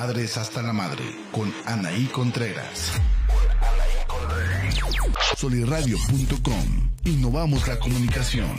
Madres hasta la Madre con Anaí Contreras. Soliradio.com. Innovamos la comunicación.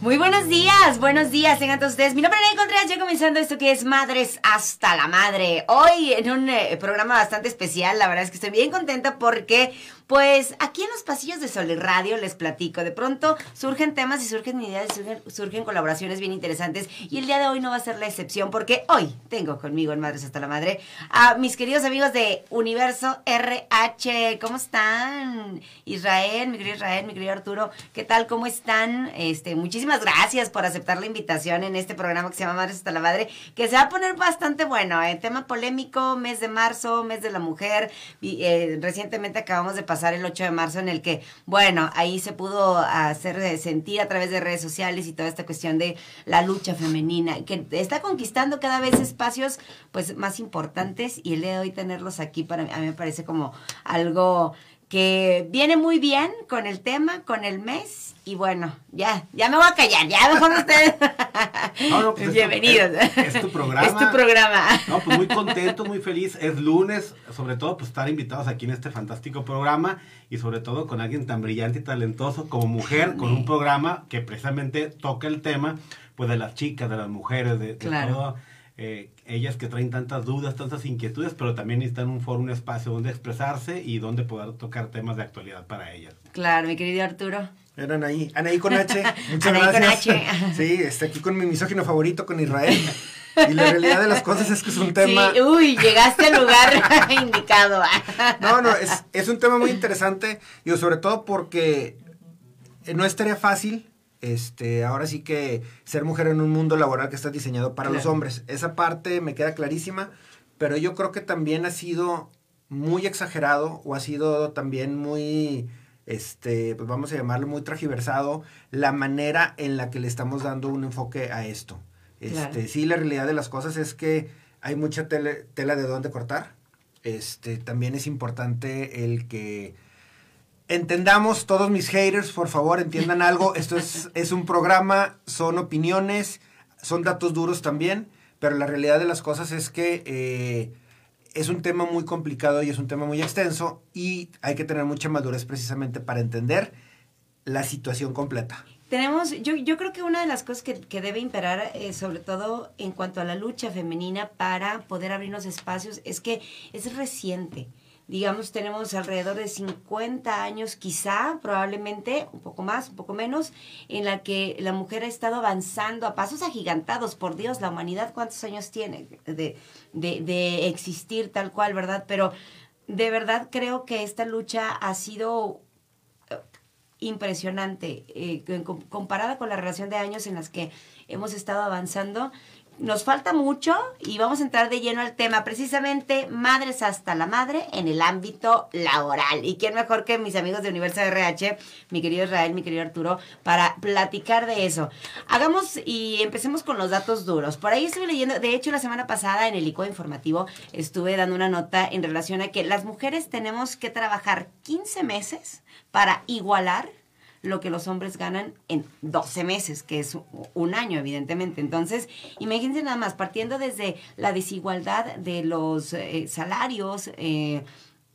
Muy buenos días, buenos días, tengan todos ustedes. Mi nombre es Ney Contreras, ya comenzando esto que es Madres hasta la Madre. Hoy en un eh, programa bastante especial, la verdad es que estoy bien contenta porque pues aquí en los pasillos de Sol y Radio les platico. De pronto surgen temas y surgen ideas, surgen, surgen, colaboraciones bien interesantes. Y el día de hoy no va a ser la excepción porque hoy tengo conmigo en Madres hasta la Madre a mis queridos amigos de Universo RH. ¿Cómo están? Israel, mi querido Israel, mi querido Arturo. ¿Qué tal? ¿Cómo están? Este, muchísimas gracias por aceptar la invitación en este programa que se llama Madres hasta la Madre, que se va a poner bastante bueno. ¿eh? Tema polémico, mes de marzo, mes de la mujer. Y, eh, recientemente acabamos de pasar pasar el 8 de marzo en el que, bueno, ahí se pudo hacer sentir a través de redes sociales y toda esta cuestión de la lucha femenina, que está conquistando cada vez espacios pues más importantes y el de hoy tenerlos aquí para a mí me parece como algo que viene muy bien con el tema, con el mes. Y bueno, ya, ya me voy a callar, ya mejor ustedes. No, pues Bienvenidos. Es, tu programa. Es tu programa. No, pues muy contento, muy feliz. Es lunes, sobre todo, pues estar invitados aquí en este fantástico programa y sobre todo con alguien tan brillante y talentoso como mujer, con un programa que precisamente toca el tema, pues de las chicas, de las mujeres, de, de todo eh, ellas que traen tantas dudas, tantas inquietudes, pero también necesitan un foro, un espacio donde expresarse y donde poder tocar temas de actualidad para ellas. Claro, mi querido Arturo. Era Anaí, Anaí con H. Muchas gracias. Con H. Sí, está aquí con mi misógino favorito, con Israel. Y la realidad de las cosas es que es un tema... Sí, uy, llegaste al lugar indicado. no, no, es, es un tema muy interesante, y sobre todo porque no es tarea fácil, este, ahora sí que ser mujer en un mundo laboral que está diseñado para los hombres. Esa parte me queda clarísima, pero yo creo que también ha sido muy exagerado o ha sido también muy, este, pues vamos a llamarlo muy tragiversado la manera en la que le estamos dando un enfoque a esto. Este, sí, la realidad de las cosas es que hay mucha tela de dónde cortar. Este, también es importante el que entendamos todos mis haters, por favor, entiendan algo. Esto es, es un programa, son opiniones, son datos duros también, pero la realidad de las cosas es que eh, es un tema muy complicado y es un tema muy extenso y hay que tener mucha madurez precisamente para entender la situación completa. Tenemos, yo, yo creo que una de las cosas que, que debe imperar, eh, sobre todo en cuanto a la lucha femenina para poder abrirnos espacios, es que es reciente digamos, tenemos alrededor de 50 años, quizá, probablemente, un poco más, un poco menos, en la que la mujer ha estado avanzando a pasos agigantados. Por Dios, la humanidad, ¿cuántos años tiene de, de, existir tal cual, verdad? Pero de verdad creo que esta lucha ha sido eh, impresionante eh, comparada con la relación de años en las que hemos estado avanzando nos falta mucho y vamos a entrar de lleno al tema, precisamente madres hasta la madre en el ámbito laboral. Y quién mejor que mis amigos de Universo RH, mi querido Israel, mi querido Arturo, para platicar de eso. Hagamos y empecemos con los datos duros. Por ahí estuve leyendo, de hecho la semana pasada en el ICO informativo estuve dando una nota en relación a que las mujeres tenemos que trabajar 15 meses para igualar lo que los hombres ganan en 12 meses, que es un año, evidentemente. Entonces, imagínense nada más, partiendo desde la desigualdad de los eh, salarios, eh,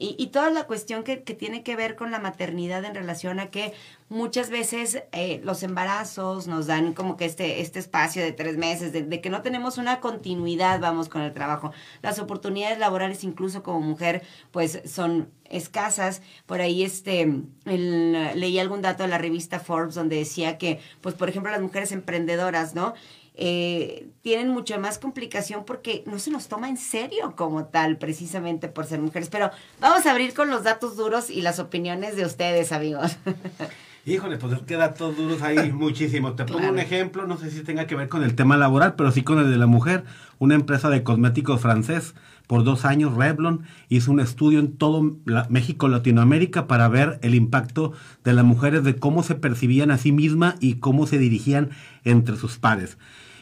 y, toda la cuestión que, tiene que ver con la maternidad en relación a que muchas veces eh, los embarazos nos dan como que este, este espacio de tres meses, de, que no tenemos una continuidad, vamos, con el trabajo. Las oportunidades laborales, incluso como mujer, pues son escasas. Por ahí este, leí algún dato de la revista Forbes donde decía que, pues, por ejemplo, las mujeres emprendedoras, ¿no? Eh, tienen mucha más complicación porque no se nos toma en serio como tal, precisamente por ser mujeres. Pero vamos a abrir con los datos duros y las opiniones de ustedes, amigos. Híjole, pues es que datos duros hay muchísimos. Te pongo un ejemplo, no sé si tenga que ver con el tema laboral, pero sí con el de la mujer. Una empresa de cosméticos francés, por dos años, Revlon, hizo un estudio en todo México, Latinoamérica, para ver el impacto de las mujeres, de cómo se percibían a sí mismas y cómo se dirigían entre sus pares.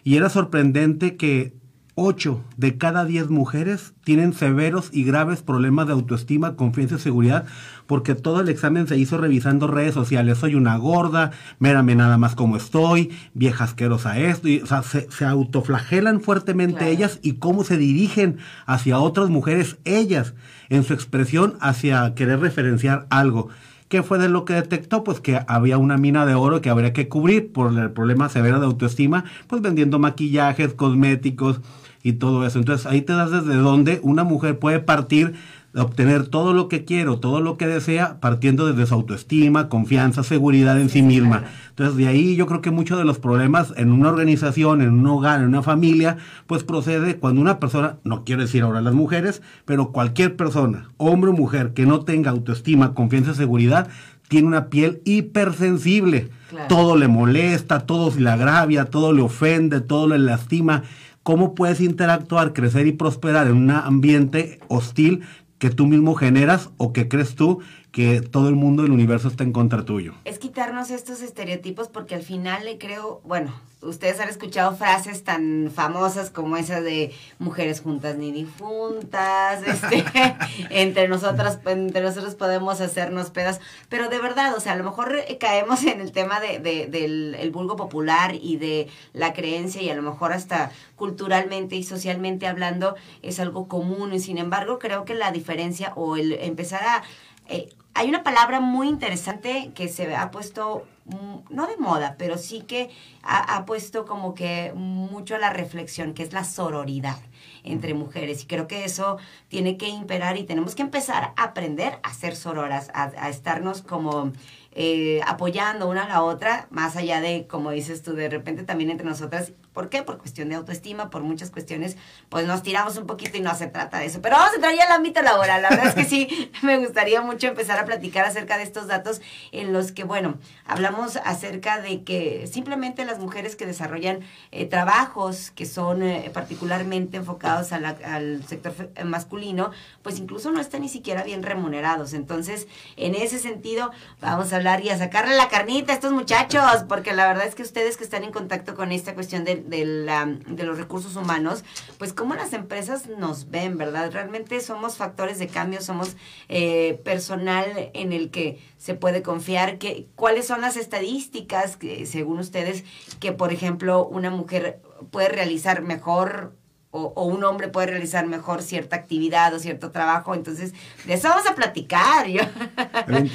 Y era sorprendente que 8 de cada 10 mujeres tienen severos y graves problemas de autoestima, confianza y seguridad porque todo el examen se hizo revisando redes sociales. Soy una gorda, mérame nada más como estoy, vieja asquerosa esto. Y, o sea, se, autoflagelan fuertemente ellas y cómo se dirigen hacia otras mujeres ellas en su expresión hacia querer referenciar algo. ¿Qué fue de lo que detectó? Pues que había una mina de oro que habría que cubrir por el problema severo de autoestima, pues vendiendo maquillajes, cosméticos y todo eso. Entonces ahí te das desde dónde una mujer puede partir obtener todo lo que quiero, todo lo que desea, partiendo desde su autoestima, confianza, seguridad en sí misma. Entonces, de ahí yo creo que muchos de los problemas en una organización, en un hogar, en una familia, pues procede cuando una persona, no quiero decir ahora las mujeres, pero cualquier persona, hombre o mujer, que no tenga autoestima, confianza y seguridad, tiene una piel hipersensible. Todo le molesta, todo le agravia, todo le ofende, todo le lastima. ¿Cómo puedes interactuar, crecer y prosperar en un ambiente hostil que tú mismo generas o que crees tú que todo el mundo del universo está en contra tuyo. Es quitarnos estos estereotipos porque al final le creo, bueno, ustedes han escuchado frases tan famosas como esas de mujeres juntas ni difuntas, este, entre nosotras, entre nosotros podemos hacernos pedas, pero de verdad, o sea, a lo mejor caemos en el tema de, del el vulgo popular y de la creencia y a lo mejor hasta culturalmente y socialmente hablando es algo común y sin embargo creo que la diferencia o el empezar a eh, hay una palabra muy interesante que se ha puesto, mm, no de moda, pero sí que ha, puesto como que mucho a la reflexión, que es la sororidad entre mujeres. Y creo que eso tiene que imperar y tenemos que empezar a aprender a ser sororas, a, a estarnos como eh, apoyando una a la otra, más allá de, como dices tú, de repente también entre nosotras. ¿Por qué? Por cuestión de autoestima, por muchas cuestiones, pues nos tiramos un poquito y no se trata de eso. Pero vamos a entrar ya al ámbito laboral. La verdad es que sí, me gustaría mucho empezar a platicar acerca de estos datos en los que, bueno, hablamos acerca de que simplemente las mujeres que desarrollan eh, trabajos que son eh, particularmente enfocados al sector masculino, pues incluso no están ni siquiera bien remunerados. Entonces, en ese sentido, vamos a hablar y a sacarle la carnita a estos muchachos, porque la verdad es que ustedes que están en contacto con esta cuestión de, de, los recursos humanos, pues cómo las empresas nos ven, ¿verdad? Realmente somos factores de cambio, somos eh, personal en el que se puede confiar. Que, ¿Cuáles son las estadísticas, que, según ustedes, que por ejemplo una mujer puede realizar mejor o, un hombre puede realizar mejor cierta actividad o cierto trabajo. Entonces, de eso vamos a platicar. Yo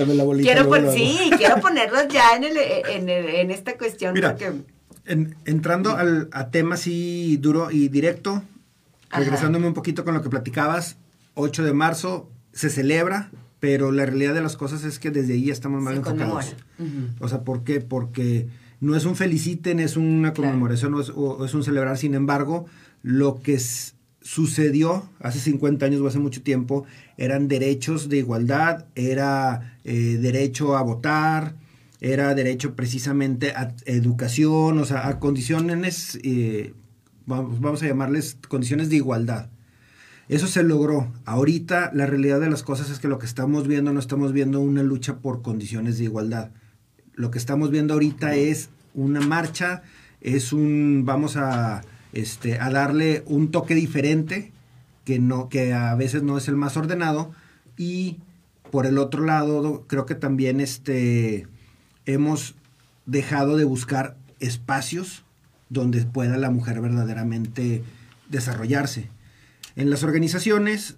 la bolita. Quiero sí, quiero ponerlos ya en, el, en, en esta cuestión. Mira, entrando al, a tema así duro y directo, regresándome un poquito con lo que platicabas, 8 de marzo se celebra, pero la realidad de las cosas es que desde ahí estamos mal enfocados. O sea, ¿por qué? Porque no es un feliciten, es una conmemoración es, o es un celebrar, sin embargo, lo que sucedió hace 50 años o hace mucho tiempo eran derechos de igualdad, era eh, derecho a votar, era derecho precisamente a educación, o sea, a condiciones, eh, vamos, a llamarles condiciones de igualdad. Eso se logró. Ahorita la realidad de las cosas es que lo que estamos viendo no estamos viendo una lucha por condiciones de igualdad. Lo que estamos viendo ahorita es una marcha, es un vamos a este, a darle un toque diferente, que, no, que a veces no es el más ordenado, y por el otro lado, creo que también este, hemos dejado de buscar espacios donde pueda la mujer verdaderamente desarrollarse. En las organizaciones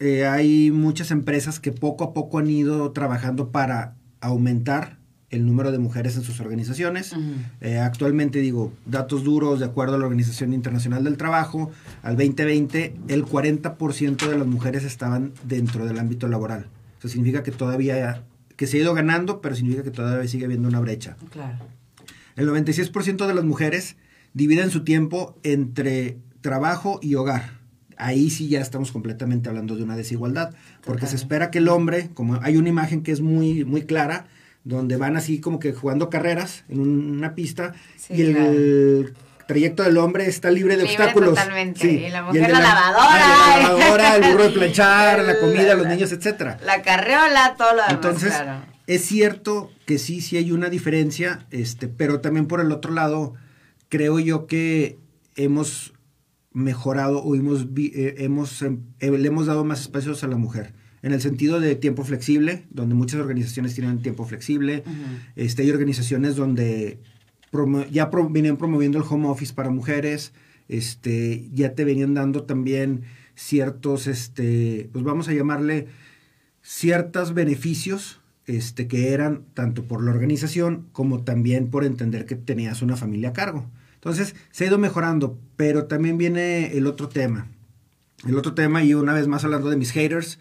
eh, hay muchas empresas que poco a poco han ido trabajando para aumentar el número de mujeres en sus organizaciones. Eh, actualmente, digo, datos duros, de acuerdo a la Organización Internacional del Trabajo, al 2020 el 40% de las mujeres estaban dentro del ámbito laboral. Eso significa que todavía, que se ha ido ganando, pero significa que todavía sigue habiendo una brecha. Claro. El 96% de las mujeres dividen su tiempo entre trabajo y hogar. Ahí sí ya estamos completamente hablando de una desigualdad, porque se espera que el hombre, como hay una imagen que es muy, muy clara, donde van así como que jugando carreras en una pista y el trayecto del hombre está libre de obstáculos. Totalmente. y la mujer la, lavadora. la lavadora, el burro de planchar, la comida, los niños, etcétera. La carreola, todo lo demás. Entonces, es cierto que sí, sí hay una diferencia, este, pero también por el otro lado, creo yo que hemos mejorado o hemos, eh, hemos, em, eh, le hemos dado más espacios a la mujer. En el sentido de tiempo flexible, donde muchas organizaciones tienen tiempo flexible. este, hay organizaciones donde ya venían promoviendo el home office para mujeres. Este, ya te venían dando también ciertos, este, pues vamos a llamarle ciertos beneficios este, que eran tanto por la organización como también por entender que tenías una familia a cargo. Entonces, se ha ido mejorando, pero también viene el otro tema. El otro tema, y una vez más hablando de mis haters,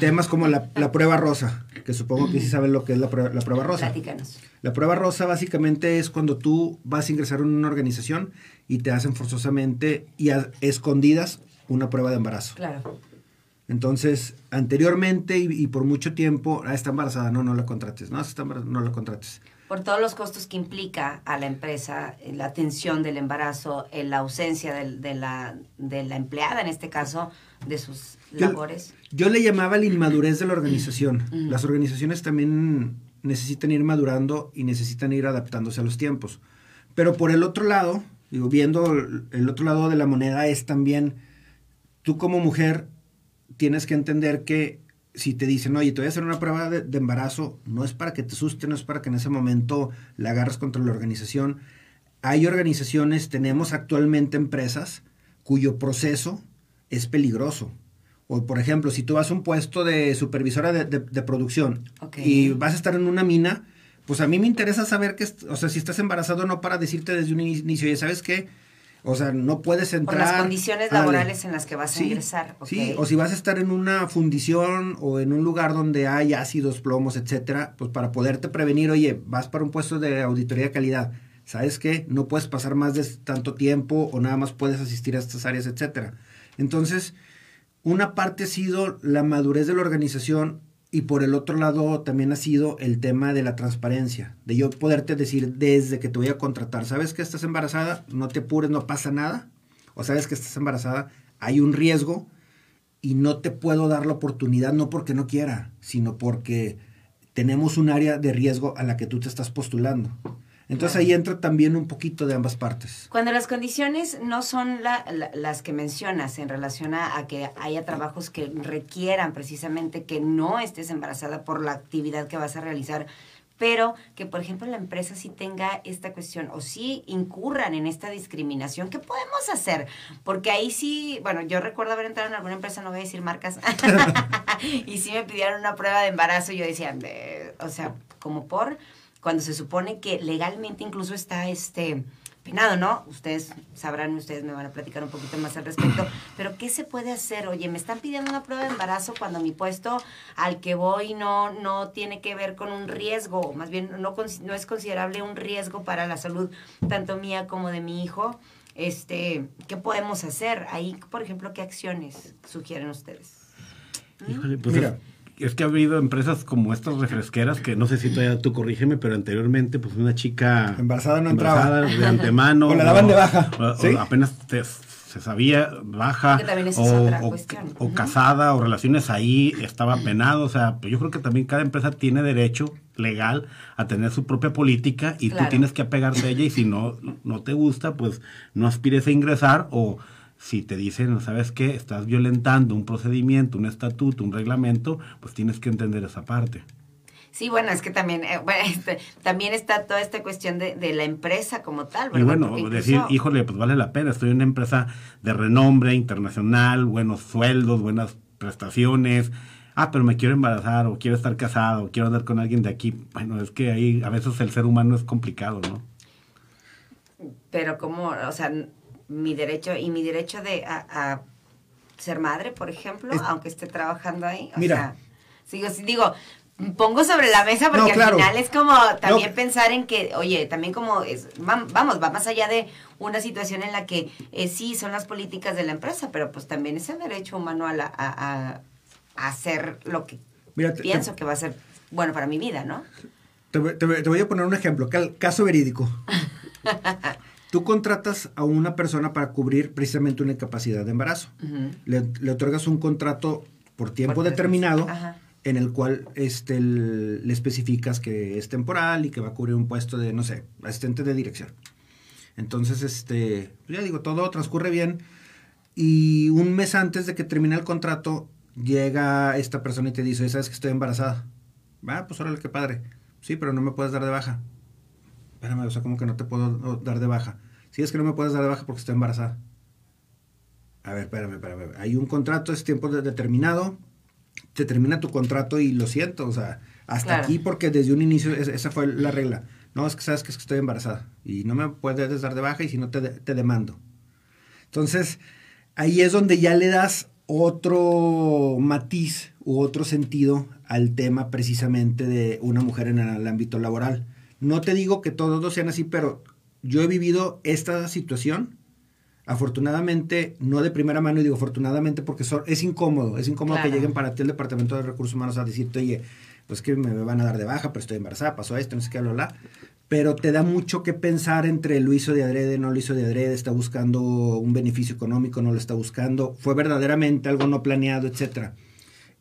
temas como la, la prueba rosa, que supongo que sí saben lo que es la prueba, la prueba rosa. Platícanos. La prueba rosa básicamente es cuando tú vas a ingresar en una organización y te hacen forzosamente y a escondidas una prueba de embarazo. Claro. Entonces, anteriormente y, y por mucho tiempo, ah, está embarazada, no, no la contrates, no, está embarazada, no la contrates. Por todos los costos que implica a la empresa, eh, la atención del embarazo, eh, la ausencia de, la, de la empleada, en este caso, de sus labores. Yo le llamaba la inmadurez de la organización. Las organizaciones también necesitan ir madurando y necesitan ir adaptándose a los tiempos. Pero por el otro lado, digo, viendo el otro lado de la moneda es también, tú como mujer tienes que entender que si te dicen, oye, te voy a hacer una prueba de, de embarazo, no es para que te asuste, no es para que en ese momento la agarres contra la organización. Hay organizaciones, tenemos actualmente empresas cuyo proceso es peligroso. O, por ejemplo, si tú vas a un puesto de supervisora de, de- de producción y vas a estar en una mina, pues a mí me interesa saber que, o sea, si estás embarazado no para decirte desde un inicio, ya sabes qué, o sea, no puedes Por entrar. las condiciones laborales en las que vas a ingresar. Sí, o si vas a estar en una fundición o en un lugar donde hay ácidos, plomos, etcétera, pues para poderte prevenir, oye, vas para un puesto de auditoría de calidad, ¿sabes qué? No puedes pasar más de tanto tiempo o nada más puedes asistir a estas áreas, etcétera. Entonces, una parte ha sido la madurez de la organización y por el otro lado también ha sido el tema de la transparencia, de yo poderte decir desde que te voy a contratar, ¿sabes que estás embarazada? No te apures, no pasa nada. O sabes que estás embarazada, hay un riesgo y no te puedo dar la oportunidad no porque no quiera, sino porque tenemos un área de riesgo a la que tú te estás postulando. Entonces Claro. ahí entra también un poquito de ambas partes. Cuando las condiciones no son la- la- las que mencionas en relación a, a que haya trabajos que requieran precisamente que no estés embarazada por la actividad que vas a realizar, pero que por ejemplo la empresa sí tenga esta cuestión o sí incurran en esta discriminación, ¿qué podemos hacer? Porque ahí sí, bueno, yo recuerdo haber entrado en alguna empresa, no voy a decir marcas, y sí me pidieron una prueba de embarazo y yo decía, "Eh", o sea, como por cuando se supone que legalmente incluso está este penado, ¿no? Ustedes sabrán, ustedes me van a platicar un poquito más al respecto, pero ¿qué se puede hacer? Oye, me están pidiendo una prueba de embarazo cuando mi puesto al que voy no, no tiene que ver con un riesgo, o más bien no, no es considerable un riesgo para la salud tanto mía como de mi hijo. Este, ¿qué podemos hacer? Ahí, por ejemplo, ¿qué acciones sugieren ustedes? Híjole, pues Mira. Es, que ha habido empresas como estas refresqueras que no sé si todavía tú corrígeme, pero anteriormente pues una chica Embarazada no embarazada entraba. de antemano O la daban de baja, o- o ¿sí? apenas te- se sabía baja Que también esa es o, otra o- cuestión. o casada o relaciones ahí estaba penado, o sea, pues yo creo que también cada empresa tiene derecho legal a tener su propia política y Claro. tú tienes que apegarte a ella y si no no te gusta, pues no aspires a ingresar o si te dicen, ¿sabes qué? Estás violentando un procedimiento, un estatuto, un reglamento, pues tienes que entender esa parte. Sí, bueno, es que también, eh, bueno, este, también está toda esta cuestión de, de la empresa como tal, ¿verdad? Y bueno, incluso- decir, híjole, pues vale la pena, estoy en una empresa de renombre internacional, buenos sueldos, buenas prestaciones. Ah, pero me quiero embarazar o quiero estar casado o quiero andar con alguien de aquí. Bueno, es que ahí a veces el ser humano es complicado, ¿no? Pero como, o sea, mi derecho, y mi derecho de a, a ser madre, por ejemplo, Es- aunque esté trabajando ahí. O Mira. sea, sigo, digo, pongo sobre la mesa porque No, claro. al final es como también No. pensar en que, oye, también como, es, vam- vamos, va más allá de una situación en la que eh, sí son las políticas de la empresa, pero pues también es el derecho humano a, la, a, a- hacer lo que Mira, pienso te- que va a ser bueno para mi vida, ¿no? Te, voy- te te voy a poner un ejemplo, caso verídico. Tú contratas a una persona para cubrir precisamente una incapacidad de embarazo. Le, le otorgas un contrato por tiempo Por determinado en el cual este, el- le especificas que es temporal y que va a cubrir un puesto de, no sé, asistente de dirección. Entonces, este, ya digo, todo transcurre bien. Y un mes antes de que termine el contrato, llega esta persona y te dice, ¿sabes que estoy embarazada? Va, pues órale, qué padre. Sí, pero no me puedes dar de baja. Espérame, o sea, como que no te puedo dar de baja. Sí, es que no me puedes dar de baja porque estoy embarazada. A ver, espérame, espérame. Hay un contrato, es tiempo determinado. Te termina tu contrato y lo siento, o sea, hasta aquí porque desde un inicio esa fue la regla. No, es que sabes que, es que estoy embarazada y no me puedes dar de baja y si no te, te demando. Entonces, ahí es donde ya le das otro matiz u otro sentido al tema precisamente de una mujer en el ámbito laboral. No te digo que todos sean así, pero yo he vivido esta situación, afortunadamente, no de primera mano, y digo afortunadamente porque es incómodo, es incómodo que lleguen para ti el Departamento de Recursos Humanos a decirte, oye, pues que me van a dar de baja, pero estoy embarazada, pasó esto, no sé qué, bla, bla. Pero te da mucho que pensar entre lo hizo de adrede, no lo hizo de adrede, está buscando un beneficio económico, no lo está buscando, fue verdaderamente algo no planeado, etcétera.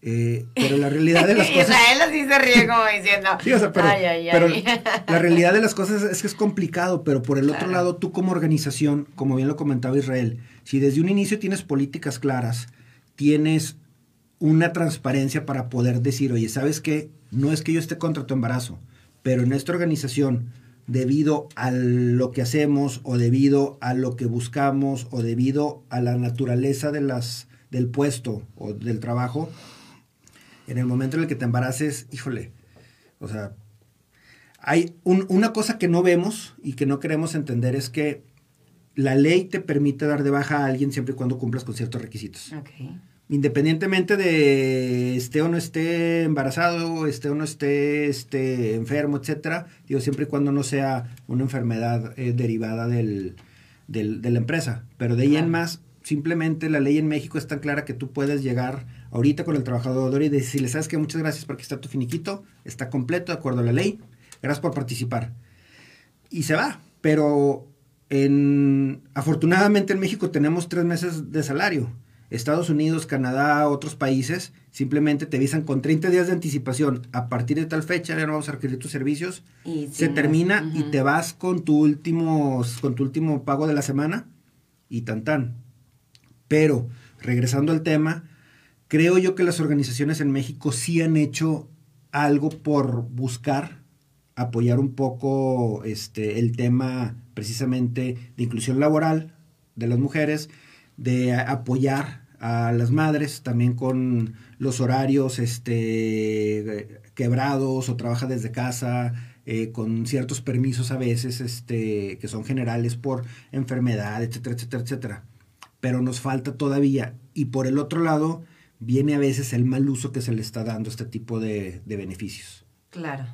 Eh, pero la realidad de las cosas. Israel así se ríe como diciendo. Sí, o sea, pero, pero la realidad de las cosas es que es complicado, pero por el otro lado, tú como organización, como bien lo comentaba Israel, si desde un inicio tienes políticas claras, tienes una transparencia para poder decir, oye, ¿sabes qué? No es que yo esté contra tu embarazo, pero en esta organización, debido a lo que hacemos o debido a lo que buscamos o debido a la naturaleza de las, del puesto o del trabajo, en el momento en el que te embaraces, híjole, o sea, hay una cosa que no vemos y que no queremos entender es que la ley te permite dar de baja a alguien siempre y cuando cumplas con ciertos requisitos. Okay independientemente de esté o no esté embarazado, esté o no esté, esté enfermo, etcétera, digo, siempre y cuando no sea una enfermedad eh, derivada del, de la empresa. Pero de ahí en más, simplemente la ley en México es tan clara que tú puedes llegar ahorita con el trabajador y decirle, sabes que muchas gracias porque está tu finiquito, está completo de acuerdo a la ley, gracias por participar. Y se va, pero en, afortunadamente en México tenemos tres meses de salario Estados Unidos, Canadá, otros países, simplemente te avisan con 30 días de anticipación. A partir de tal fecha ya no vamos a requerir tus servicios. se termina y te vas con tu, último, con tu último pago de la semana y tan tan. Pero, regresando al tema, creo yo que las organizaciones en México sí han hecho algo por buscar apoyar un poco este, el tema precisamente de inclusión laboral de las mujeres, de apoyar a las madres, también con los horarios este, quebrados o trabaja desde casa, eh, con ciertos permisos a veces este, que son generales por enfermedad, etcétera, etcétera, etcétera. Pero nos falta todavía. Y por el otro lado, viene a veces el mal uso que se le está dando a este tipo de, de beneficios. Claro.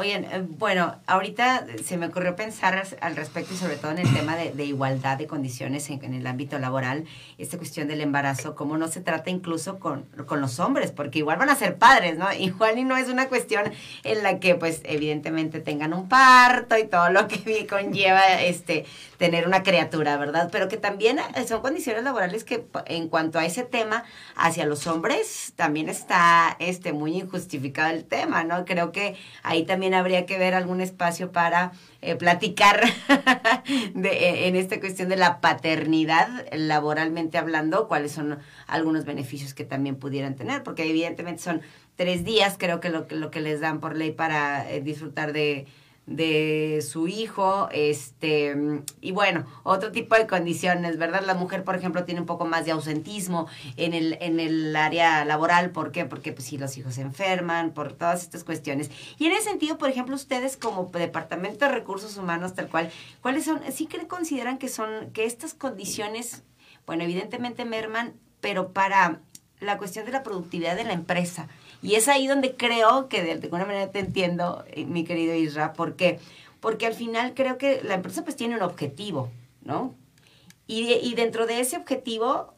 Oye, eh, bueno, ahorita se me ocurrió pensar al respecto y sobre todo en el tema de, igualdad de condiciones en, el ámbito laboral, esta cuestión del embarazo, cómo no se trata incluso con, con, los hombres, porque igual van a ser padres, ¿no? Igual y no es una cuestión en la que pues evidentemente tengan un parto y todo lo que conlleva este tener una criatura, ¿verdad? Pero que también eh, son condiciones laborales que en cuanto a ese tema hacia los hombres también está este muy injustificado el tema, ¿no? Creo que ahí también habría que ver algún espacio para eh, platicar de, eh, en esta cuestión de la paternidad, laboralmente hablando, cuáles son algunos beneficios que también pudieran tener, porque evidentemente son tres días, creo que lo, lo que les dan por ley para eh, disfrutar de de su hijo, este, y bueno, otro tipo de condiciones, ¿verdad? La mujer, por ejemplo, tiene un poco más de ausentismo en el, en el área laboral, ¿por qué? Porque pues si los hijos se enferman, por todas estas cuestiones. Y en ese sentido, por ejemplo, ustedes como Departamento de Recursos Humanos, tal cual, ¿cuáles son, sí que consideran que son, que estas condiciones, bueno, evidentemente merman, pero para la cuestión de la productividad de la empresa, y es ahí donde creo que de alguna manera te entiendo, eh, mi querido Isra, ¿por qué? Porque al final creo que la empresa pues tiene un objetivo, ¿no? Y, y dentro de ese objetivo,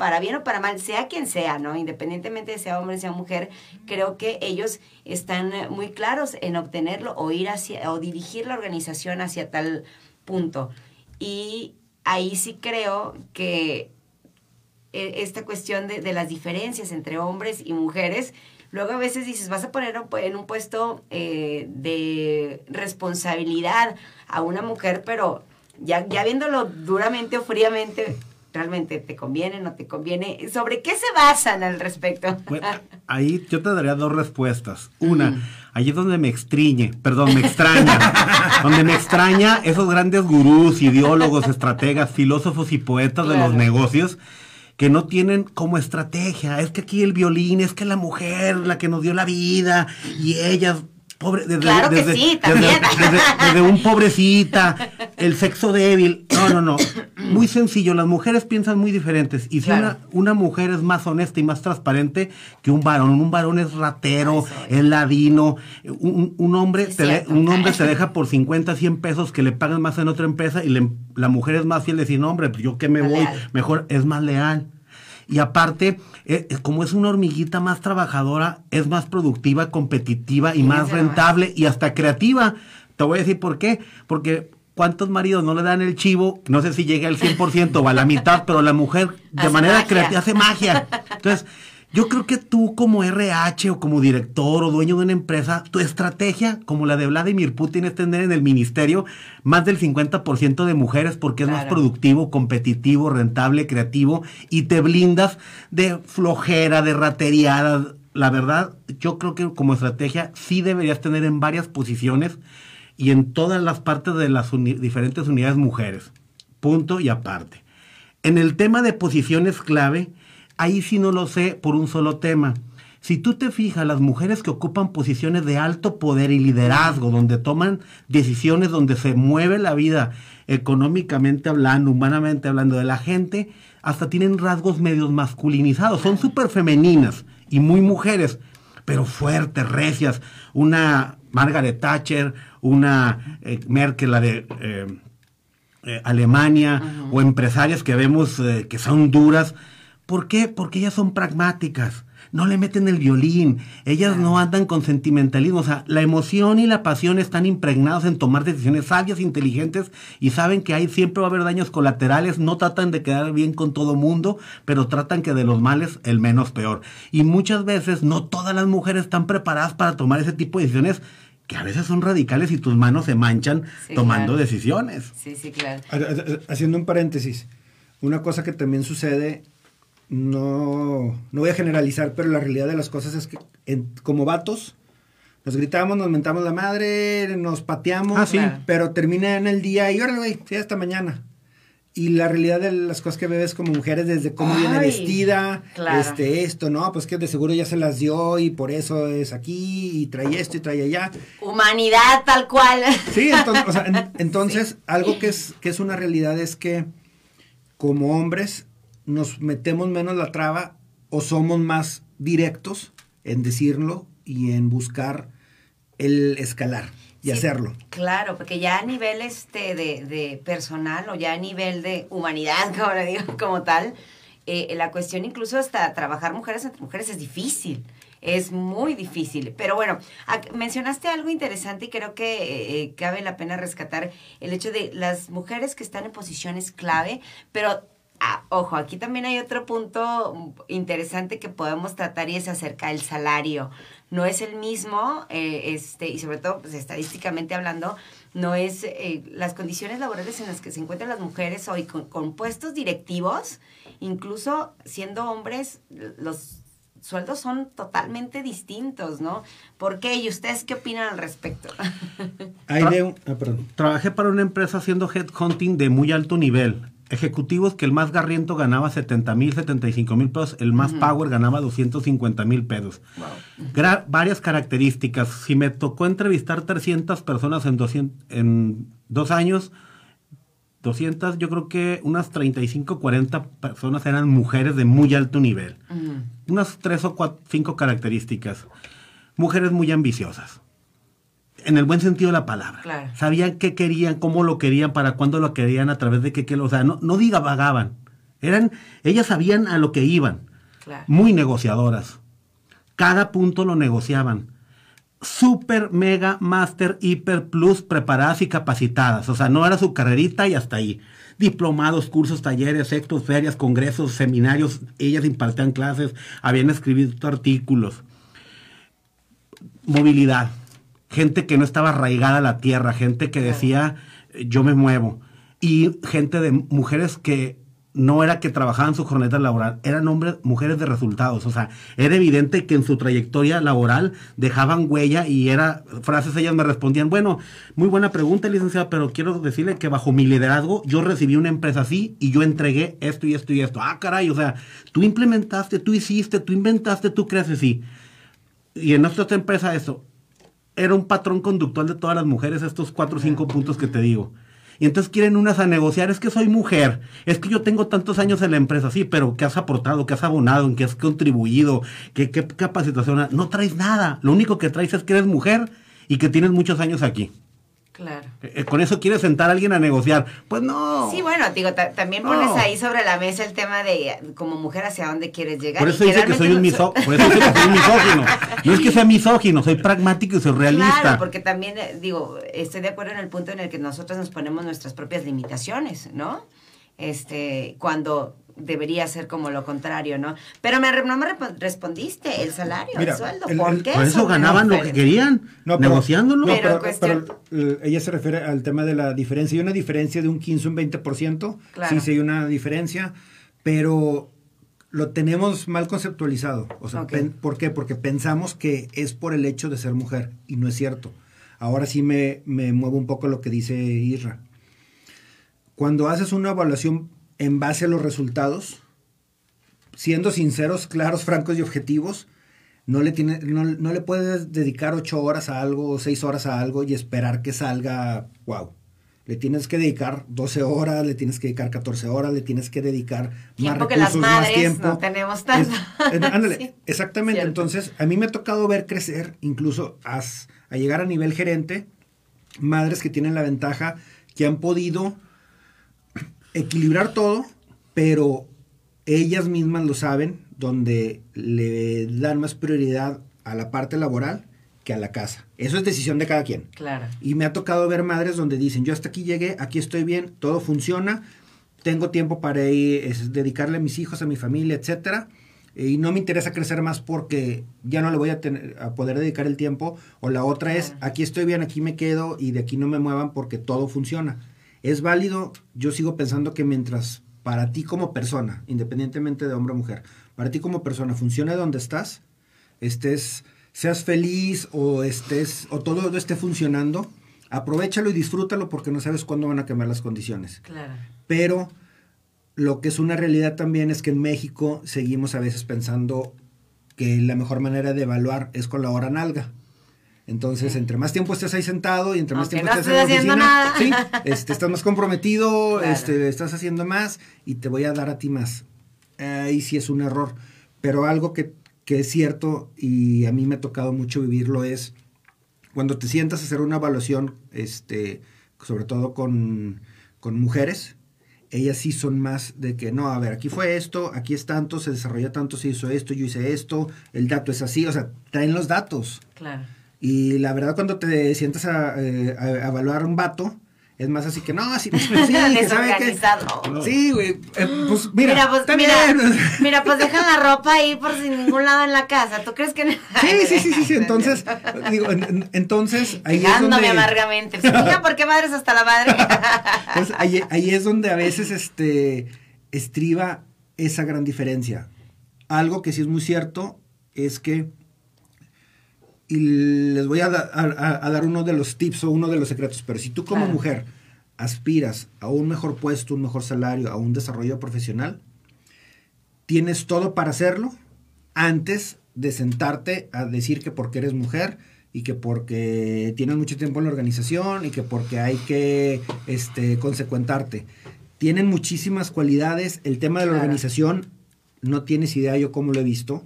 para bien o para mal, sea quien sea, ¿no? Independientemente de sea hombre, sea mujer, creo que ellos están muy claros en obtenerlo o ir hacia, o dirigir la organización hacia tal punto. Y ahí sí creo que e, esta cuestión de, de, las diferencias entre hombres y mujeres. Luego a veces dices, vas a poner en un puesto eh, de responsabilidad a una mujer, pero ya, ya viéndolo duramente o fríamente, realmente te conviene, no te conviene. ¿Sobre qué se basan al respecto? Bueno, ahí yo te daría dos respuestas. Una, ahí es donde me extriñe, perdón, me extraña. donde me extraña esos grandes gurús, ideólogos, estrategas, filósofos y poetas de los negocios que no tienen como estrategia. Es que aquí el violín, es que la mujer, la que nos dio la vida, y ellas, pobre, desde, Claro que desde- sí, desde- también. desde- desde un pobrecita, el sexo débil. No, no, no. Muy sencillo, las mujeres piensan muy diferentes. Y si Claro. una, una mujer es más honesta y más transparente que un varón, un varón es ratero, Ay, es ladino, un, un hombre te de- un hombre te deja por 50, 100 pesos que le pagan más en otra empresa y le- la mujer es más fiel de decir, no, hombre, pues yo que me voy, leal. mejor es más leal. Y aparte, eh, eh, como es una hormiguita más trabajadora, es más productiva, competitiva y más rentable y hasta creativa. Te voy a decir por qué. Porque ¿cuántos maridos no le dan el chivo? No sé si llega al 100% o a la mitad, pero la mujer de Hace manera magia. creativa hace magia. Entonces, yo creo que tú como RH o como director o dueño de una empresa, tu estrategia, como la de Vladimir Putin, es tener en el ministerio más del 50% de mujeres porque es más productivo, competitivo, rentable, creativo y te blindas de flojera, de rateriada. La verdad, yo creo que como estrategia sí deberías tener en varias posiciones y en todas las partes de las uni- diferentes unidades mujeres. Punto y aparte. En el tema de posiciones clave, ahí sí no lo sé por un solo tema. Si tú te fijas, las mujeres que ocupan posiciones de alto poder y liderazgo, donde toman decisiones, donde se mueve la vida económicamente hablando, humanamente hablando de la gente, hasta tienen rasgos medios masculinizados. Son súper femeninas y muy mujeres, pero fuertes, recias. Una Margaret Thatcher, una eh, Merkel, la de... eh, eh, Alemania o empresarias que vemos que son duras. ¿Por qué? Porque ellas son pragmáticas. No le meten el violín. Ellas no andan con sentimentalismo. O sea, la emoción y la pasión están impregnados en tomar decisiones sabias, inteligentes y saben que ahí siempre va a haber daños colaterales. No tratan de quedar bien con todo mundo, pero tratan que de los males el menos peor. Y muchas veces no todas las mujeres están preparadas para tomar ese tipo de decisiones que a veces son radicales y tus manos se manchan Sí, tomando claro. decisiones. Sí, sí, claro. Ha- ha- Haciendo un paréntesis, una cosa que también sucede, no, no voy a generalizar, pero la realidad de las cosas es que en- como vatos nos gritamos, nos mentamos la madre, nos pateamos, Ah, sí. Pero termina en el día y órale, güey, sí, hasta mañana. Y la realidad de las cosas que bebes como mujeres, desde cómo viene vestida, claro. este, esto, ¿no? Pues que de seguro ya se las dio y por eso es aquí y trae esto y trae allá. Humanidad tal cual. Sí, entonces, o sea, en- entonces algo que es, que es una realidad es que como hombres nos metemos menos la traba o somos más directos en decirlo y en buscar el escalar y Sí, hacerlo. Claro, porque ya a nivel este de, de personal o ya a nivel de humanidad, como le digo, como tal, eh, la cuestión incluso hasta trabajar mujeres entre mujeres es difícil. Es muy difícil. Pero bueno, mencionaste algo interesante y creo que eh, eh, cabe la pena rescatar el hecho de las mujeres que están en posiciones clave, pero ah, ojo, aquí también hay otro punto interesante que podemos tratar y es acerca del salario. No es el mismo, eh, este, y sobre todo, pues, estadísticamente hablando, no es eh, las condiciones laborales en las que se encuentran las mujeres hoy con, con puestos directivos, incluso siendo hombres, los sueldos son totalmente distintos, ¿no? ¿Por qué? ¿Y ustedes qué opinan al respecto? Hay de un- ah, perdón. Trabajé para una empresa haciendo headhunting de muy alto nivel. Ejecutivos que el más garriento ganaba 70 mil, 75 mil pesos, el más power ganaba 250 mil pesos. Varias características. Si me tocó entrevistar 300 personas en, 200 en dos años, 200, yo creo que unas 35, 40 personas eran mujeres de muy alto nivel. Unas tres o cuatro, cinco características. Mujeres muy ambiciosas. En el buen sentido de la palabra. Claro. Sabían qué querían, cómo lo querían, para cuándo lo querían, a través de qué, qué o sea, no, no divagaban. Eran, ellas sabían a lo que iban. Claro. Muy negociadoras. Cada punto lo negociaban. Super, mega, master, hiper, plus, preparadas y capacitadas. O sea, no era su carrerita y hasta ahí. Diplomados, cursos, talleres, actos, ferias, congresos, seminarios. Ellas impartían clases, habían escrito artículos. Movilidad. Gente que no estaba arraigada a la tierra, gente que decía, yo me muevo. y gente de mujeres que no era que trabajaban su jornada laboral, eran hombres, mujeres de resultados. O sea, era evidente que en su trayectoria laboral dejaban huella y era frases, ellas me respondían, bueno, muy buena pregunta, licenciada, pero quiero decirle que bajo mi liderazgo yo recibí una empresa así y yo entregué esto y esto y esto. Ah, caray, o sea, tú implementaste, tú hiciste, tú inventaste, tú crees así. Y en nuestra empresa eso era un patrón conductual de todas las mujeres, estos cuatro o cinco puntos que te digo. Y entonces quieren unas a negociar, es que soy mujer, es que yo tengo tantos años en la empresa, sí, pero ¿qué has aportado? ¿Qué has abonado? ¿En qué has contribuido? ¿Qué, qué capacitación? No traes nada. Lo único que traes es que eres mujer y que tienes muchos años aquí. Claro. Eh, con eso quieres sentar a alguien a negociar. Pues no. Sí, bueno, digo, también pones ahí sobre la mesa el tema de como mujer hacia dónde quieres llegar. Por eso dice que soy un, misógino. Por eso dice que soy un misógino. No es que sea misógino, soy pragmático y soy realista. Claro, porque también, eh, digo, estoy de acuerdo en el punto en el que nosotros nos ponemos nuestras propias limitaciones, ¿no? Este, cuando debería ser como lo contrario, ¿no? Pero me, no me respondiste el salario, el sueldo, ¿por qué? Por eso ganaban lo que querían, no, negociándolo. pero, ella se refiere al tema de la diferencia. Hay una diferencia de un 15, un 20%. Claro. Sí, sí hay una diferencia, pero lo tenemos mal conceptualizado. O sea, ¿por qué? Porque pensamos que es por el hecho de ser mujer y no es cierto. Ahora sí me, me muevo un poco lo que dice Isra. Cuando haces una evaluación en base a los resultados, siendo sinceros, claros, francos y objetivos, no le, tiene, no, le puedes dedicar ocho horas a algo o seis horas a algo y esperar que salga, wow. Le tienes que dedicar 12 horas, le tienes que dedicar 14 horas, le tienes que dedicar más recursos, que las madres más tiempo. No tenemos tanto. ándale, exactamente. Entonces, a mí me ha tocado ver crecer, incluso a, a llegar a nivel gerente, madres que tienen la ventaja que han podido equilibrar todo, pero ellas mismas lo saben, donde le dan más prioridad a la parte laboral que a la casa. Eso es decisión de cada quien. Claro. Y me ha tocado ver madres donde dicen, yo hasta aquí llegué, aquí estoy bien, todo funciona, tengo tiempo para ir, dedicarle a mis hijos, a mi familia, etcétera. Y no me interesa crecer más porque ya no le voy a, tener, a poder dedicar el tiempo. O la otra es, aquí estoy bien, aquí me quedo y de aquí no me muevan porque todo funciona. Es válido, yo sigo pensando que mientras para ti como persona, independientemente de hombre o mujer, para ti como persona funcione donde estás, estés, seas feliz o estés, o todo esté funcionando, aprovechalo y disfrútalo porque no sabes cuándo van a cambiar las condiciones. Claro. Pero lo que es una realidad también es que en México seguimos a veces pensando que la mejor manera de evaluar es con la hora nalga. Entonces, entre más tiempo estés ahí sentado y entre más tiempo estés en la oficina, ¿sí? este, estás más comprometido, este, estás haciendo más y te voy a dar a ti más. Ahí sí es un error. Pero algo que, que es cierto y a mí me ha tocado mucho vivirlo es cuando te sientas a hacer una evaluación, este, sobre todo con, con mujeres, ellas sí son más de que, no, a ver, aquí fue esto, aquí es tanto, se desarrolló tanto, se hizo esto, yo hice esto, el dato es así, o sea, traen los datos. Claro. Y la verdad, cuando te sientas a, eh, evaluar un vato, es más así que no, así, pues, sí, que sabe que. Sí, güey. Eh, pues mira, mira, pues, mira, mira, pues deja la ropa ahí por sin ningún lado en la casa. ¿Tú crees que no? Sí, sí, sí, sí, sí. Entonces, digo, entonces ahí es donde. amargamente. Mira, ¿por qué madres hasta la madre? Entonces, ahí, ahí es donde a veces este estriba esa gran diferencia. Algo que sí es muy cierto es que y les voy a, dar uno de los tips o uno de los secretos, pero si tú como mujer aspiras a un mejor puesto, un mejor salario, a un desarrollo profesional, tienes todo para hacerlo antes de sentarte a decir que porque eres mujer y que porque tienes mucho tiempo en la organización y que porque hay que este, consecuentarte. Tienen muchísimas cualidades. El tema de la organización, no tienes idea yo cómo lo he visto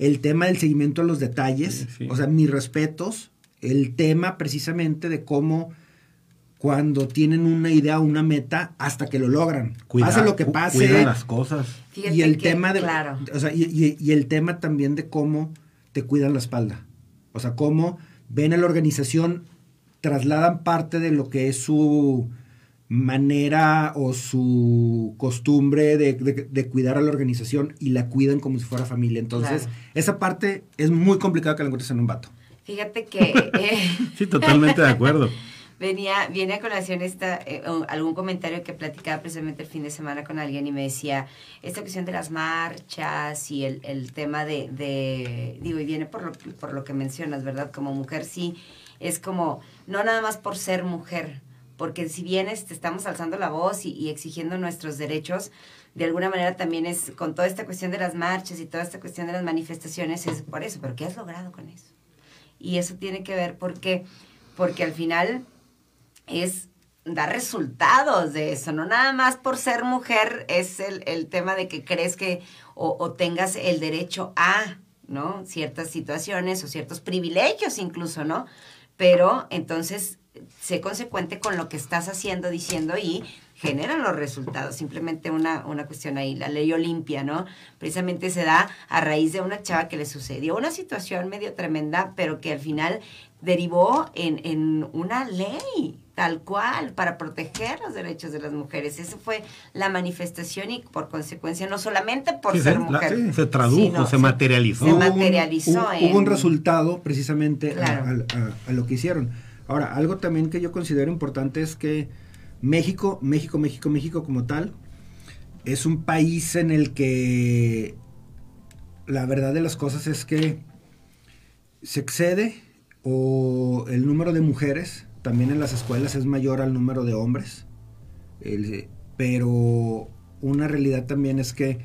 el tema del seguimiento a los detalles, o sea, mis respetos, el tema precisamente de cómo cuando tienen una idea, una meta, hasta que lo logran. pase lo que pase. Cuidan las cosas. y el tema de, o sea, y, y, el tema también de cómo te cuidan la espalda. O sea, cómo ven a la organización, trasladan parte de lo que es su manera o su costumbre de, cuidar a la organización y la cuidan como si fuera familia. Entonces, esa parte es muy complicada que la encuentres en un vato. Fíjate que... sí, totalmente de acuerdo. venía, viene a colación esta, eh, algún comentario que platicaba precisamente el fin de semana con alguien y me decía, esta cuestión de las marchas y el, el tema de, de, digo, y viene por lo, por lo que mencionas, ¿verdad? Como mujer sí, es como, no nada más por ser mujer, porque si bien este, estamos alzando la voz y, exigiendo nuestros derechos, de alguna manera también es con toda esta cuestión de las marchas y toda esta cuestión de las manifestaciones, es por eso, pero ¿qué has logrado con eso? Y eso tiene que ver porque, porque al final es dar resultados de eso, no nada más por ser mujer es el, el tema de que crees que o, tengas el derecho a, ¿no? Ciertas situaciones o ciertos privilegios incluso, ¿no? Pero entonces sé consecuente con lo que estás haciendo, diciendo y generan los resultados. Simplemente una, una cuestión ahí, la ley Olimpia, ¿no? Precisamente se da a raíz de una chava que le sucedió una situación medio tremenda, pero que al final derivó en, en una ley tal cual para proteger los derechos de las mujeres. Esa fue la manifestación y por consecuencia no solamente por sí, ser se, mujer. La, sí, se tradujo, sino, se, materializó. Se materializó. Hubo un, en... hubo un resultado precisamente claro. a, a, a, lo que hicieron. Ahora, algo también que yo considero importante es que México, México, México, México como tal, es un país en el que la verdad de las cosas es que se excede o el número de mujeres también en las escuelas es mayor al número de hombres, pero una realidad también es que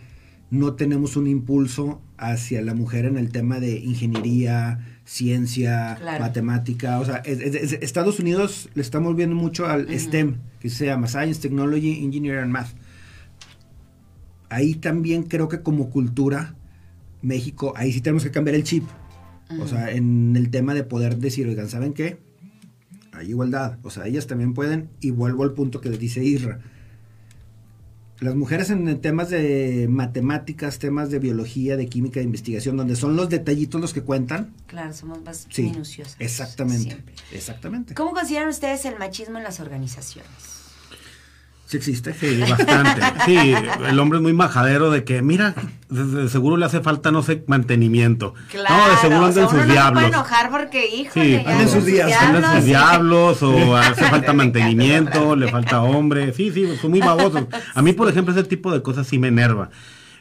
no tenemos un impulso hacia la mujer en el tema de ingeniería, ciencia, claro. matemática. O sea, es, es, Estados Unidos le está volviendo mucho al uh -huh. STEM, que se llama Science, Technology, Engineering and Math. Ahí también creo que como cultura, México, ahí sí tenemos que cambiar el chip. Uh -huh. O sea, en el tema de poder decir, oigan, ¿saben qué? Hay igualdad. O sea, ellas también pueden, y vuelvo al punto que le dice Isra las mujeres en temas de matemáticas, temas de biología, de química, de investigación, donde son los detallitos los que cuentan. Claro, somos más sí, minuciosas. Exactamente. Siempre. Exactamente. ¿Cómo consideran ustedes el machismo en las organizaciones? Sí existe. Sí, bastante. Sí, el hombre es muy majadero de que, mira, de seguro le hace falta, no sé, mantenimiento. Claro, no, de seguro anda o sea, en sus uno diablos. No puede enojar porque, híjole, sí, anda en sus días. Anda en sus sí. diablos o hace falta mantenimiento, le falta hombre. Sí, sí, son muy babosos. A mí, por ejemplo, ese tipo de cosas sí me enerva.